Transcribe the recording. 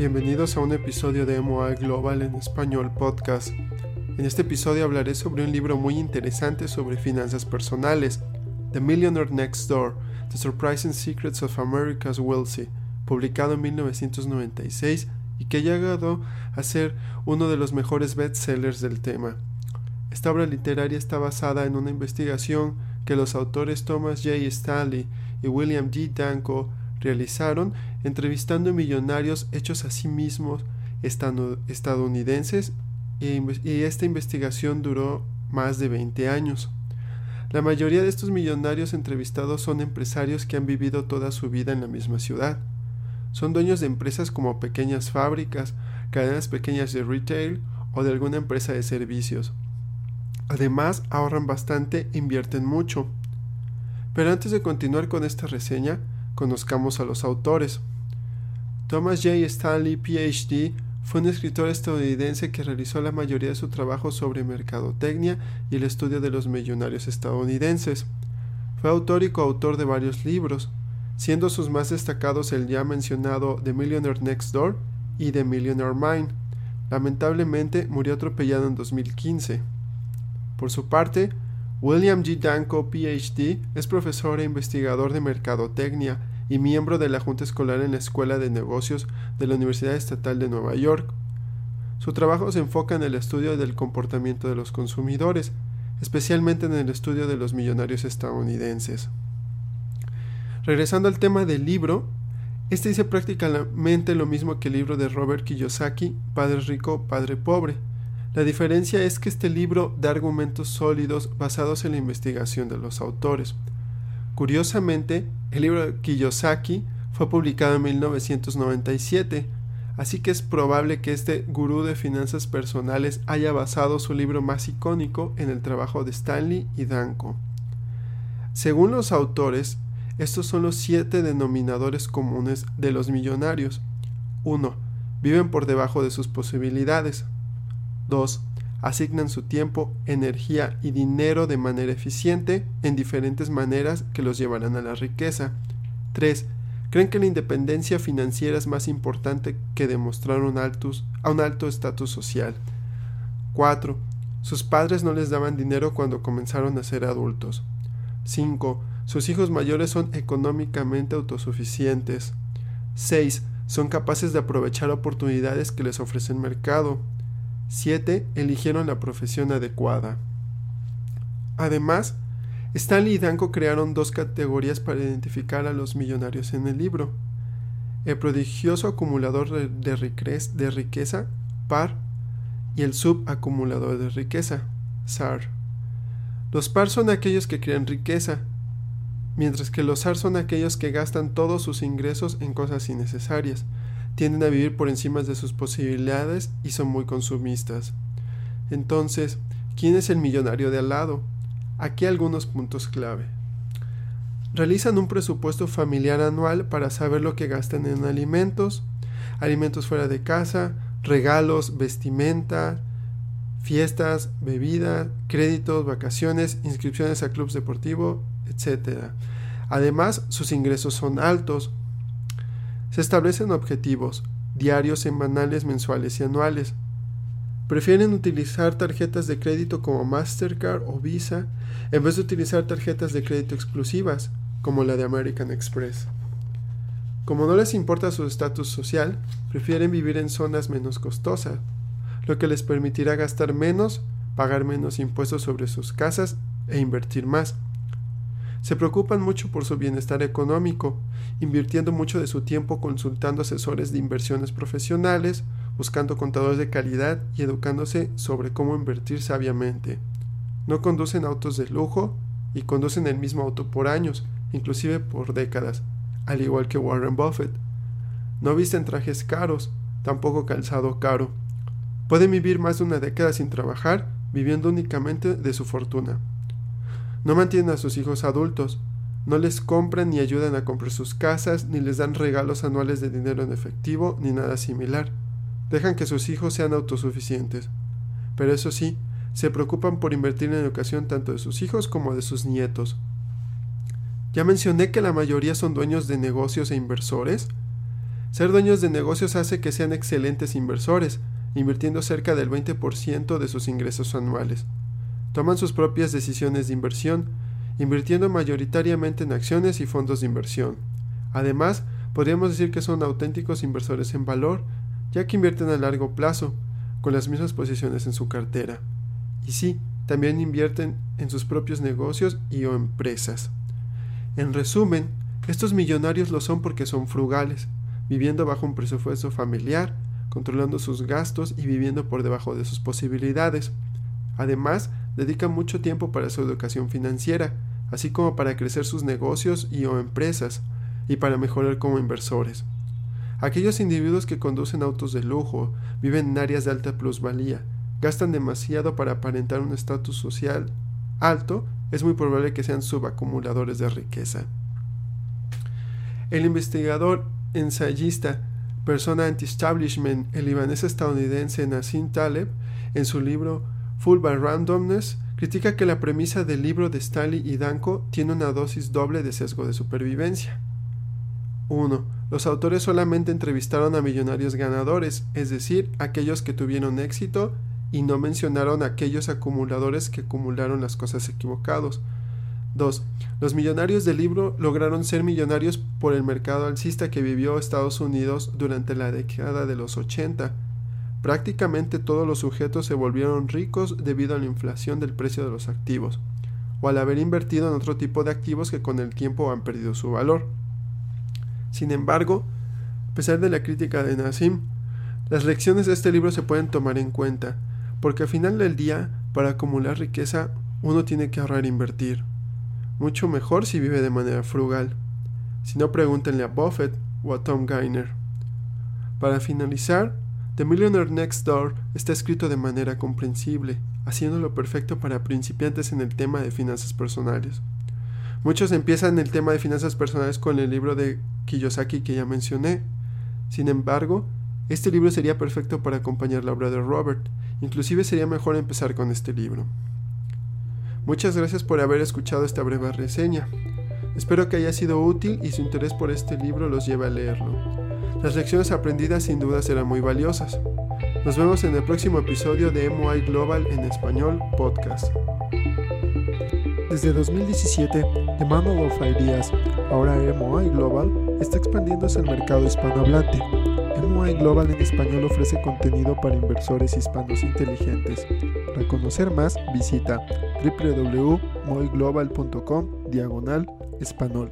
bienvenidos a un episodio de MOA Global en español podcast. En este episodio hablaré sobre un libro muy interesante sobre finanzas personales, The Millionaire Next Door, The Surprising Secrets of America's Wealthy, publicado en 1996 y que ha llegado a ser uno de los mejores bestsellers del tema. Esta obra literaria está basada en una investigación que los autores Thomas J. Stanley y William D. Danko realizaron entrevistando millonarios hechos a sí mismos estadounidenses y esta investigación duró más de 20 años. La mayoría de estos millonarios entrevistados son empresarios que han vivido toda su vida en la misma ciudad. Son dueños de empresas como pequeñas fábricas, cadenas pequeñas de retail o de alguna empresa de servicios. Además, ahorran bastante e invierten mucho. Pero antes de continuar con esta reseña, Conozcamos a los autores. Thomas J. Stanley, PhD, fue un escritor estadounidense que realizó la mayoría de su trabajo sobre mercadotecnia y el estudio de los millonarios estadounidenses. Fue autor y coautor de varios libros, siendo sus más destacados el ya mencionado The Millionaire Next Door y The Millionaire Mind. Lamentablemente murió atropellado en 2015. Por su parte, William G. Danko, PhD, es profesor e investigador de mercadotecnia y miembro de la Junta Escolar en la Escuela de Negocios de la Universidad Estatal de Nueva York. Su trabajo se enfoca en el estudio del comportamiento de los consumidores, especialmente en el estudio de los millonarios estadounidenses. Regresando al tema del libro, este dice prácticamente lo mismo que el libro de Robert Kiyosaki, Padre Rico, Padre Pobre. La diferencia es que este libro da argumentos sólidos basados en la investigación de los autores. Curiosamente, el libro de Kiyosaki fue publicado en 1997, así que es probable que este gurú de finanzas personales haya basado su libro más icónico en el trabajo de Stanley y Danko. Según los autores, estos son los siete denominadores comunes de los millonarios. 1. Viven por debajo de sus posibilidades. 2 asignan su tiempo, energía y dinero de manera eficiente en diferentes maneras que los llevarán a la riqueza. 3. Creen que la independencia financiera es más importante que demostrar un a un alto estatus social. 4. Sus padres no les daban dinero cuando comenzaron a ser adultos. 5. Sus hijos mayores son económicamente autosuficientes. 6. Son capaces de aprovechar oportunidades que les ofrece el mercado. 7. Eligieron la profesión adecuada. Además, Stanley y Danko crearon dos categorías para identificar a los millonarios en el libro. El prodigioso acumulador de, riqueza, PAR, y el subacumulador de riqueza, SAR. Los PAR son aquellos que crean riqueza, mientras que los SAR son aquellos que gastan todos sus ingresos en cosas innecesarias, tienden a vivir por encima de sus posibilidades y son muy consumistas. Entonces, ¿quién es el millonario de al lado? Aquí algunos puntos clave. Realizan un presupuesto familiar anual para saber lo que gastan en alimentos, alimentos fuera de casa, regalos, vestimenta, fiestas, bebidas, créditos, vacaciones, inscripciones a clubes deportivos, etc. Además, sus ingresos son altos, se establecen objetivos diarios, semanales, mensuales y anuales. Prefieren utilizar tarjetas de crédito como Mastercard o Visa en vez de utilizar tarjetas de crédito exclusivas como la de American Express. Como no les importa su estatus social, prefieren vivir en zonas menos costosas, lo que les permitirá gastar menos, pagar menos impuestos sobre sus casas e invertir más. Se preocupan mucho por su bienestar económico, invirtiendo mucho de su tiempo consultando asesores de inversiones profesionales, buscando contadores de calidad y educándose sobre cómo invertir sabiamente. No conducen autos de lujo y conducen el mismo auto por años, inclusive por décadas, al igual que Warren Buffett. No visten trajes caros, tampoco calzado caro. Pueden vivir más de una década sin trabajar, viviendo únicamente de su fortuna. No mantienen a sus hijos adultos, no les compran ni ayudan a comprar sus casas, ni les dan regalos anuales de dinero en efectivo, ni nada similar. Dejan que sus hijos sean autosuficientes. Pero eso sí, se preocupan por invertir en educación tanto de sus hijos como de sus nietos. Ya mencioné que la mayoría son dueños de negocios e inversores. Ser dueños de negocios hace que sean excelentes inversores, invirtiendo cerca del 20% de sus ingresos anuales. Toman sus propias decisiones de inversión, invirtiendo mayoritariamente en acciones y fondos de inversión. Además, podríamos decir que son auténticos inversores en valor, ya que invierten a largo plazo, con las mismas posiciones en su cartera. Y sí, también invierten en sus propios negocios y o empresas. En resumen, estos millonarios lo son porque son frugales, viviendo bajo un presupuesto familiar, controlando sus gastos y viviendo por debajo de sus posibilidades. Además, dedican mucho tiempo para su educación financiera, así como para crecer sus negocios y o empresas, y para mejorar como inversores. Aquellos individuos que conducen autos de lujo, viven en áreas de alta plusvalía, gastan demasiado para aparentar un estatus social alto, es muy probable que sean subacumuladores de riqueza. El investigador ensayista persona anti-establishment, el libanés estadounidense Nassim Taleb, en su libro Full by Randomness, critica que la premisa del libro de Stanley y Danko tiene una dosis doble de sesgo de supervivencia. 1. Los autores solamente entrevistaron a millonarios ganadores, es decir, aquellos que tuvieron éxito, y no mencionaron a aquellos acumuladores que acumularon las cosas equivocados. 2. Los millonarios del libro lograron ser millonarios por el mercado alcista que vivió Estados Unidos durante la década de los 80. Prácticamente todos los sujetos se volvieron ricos debido a la inflación del precio de los activos, o al haber invertido en otro tipo de activos que con el tiempo han perdido su valor. Sin embargo, a pesar de la crítica de Nassim, las lecciones de este libro se pueden tomar en cuenta, porque al final del día, para acumular riqueza, uno tiene que ahorrar e invertir mucho mejor si vive de manera frugal. Si no, pregúntenle a Buffett o a Tom Geiner. Para finalizar, The Millionaire Next Door está escrito de manera comprensible, haciéndolo perfecto para principiantes en el tema de finanzas personales. Muchos empiezan el tema de finanzas personales con el libro de Kiyosaki que ya mencioné. Sin embargo, este libro sería perfecto para acompañar la obra de Robert, inclusive sería mejor empezar con este libro. Muchas gracias por haber escuchado esta breve reseña. Espero que haya sido útil y su interés por este libro los lleve a leerlo. Las lecciones aprendidas sin duda serán muy valiosas. Nos vemos en el próximo episodio de MOI Global en español podcast. Desde 2017, The Manual of Ideas, ahora MOI Global, está expandiéndose al mercado hispanohablante. MOI Global en español ofrece contenido para inversores hispanos inteligentes. Para conocer más, visita www.moiglobal.com diagonal español.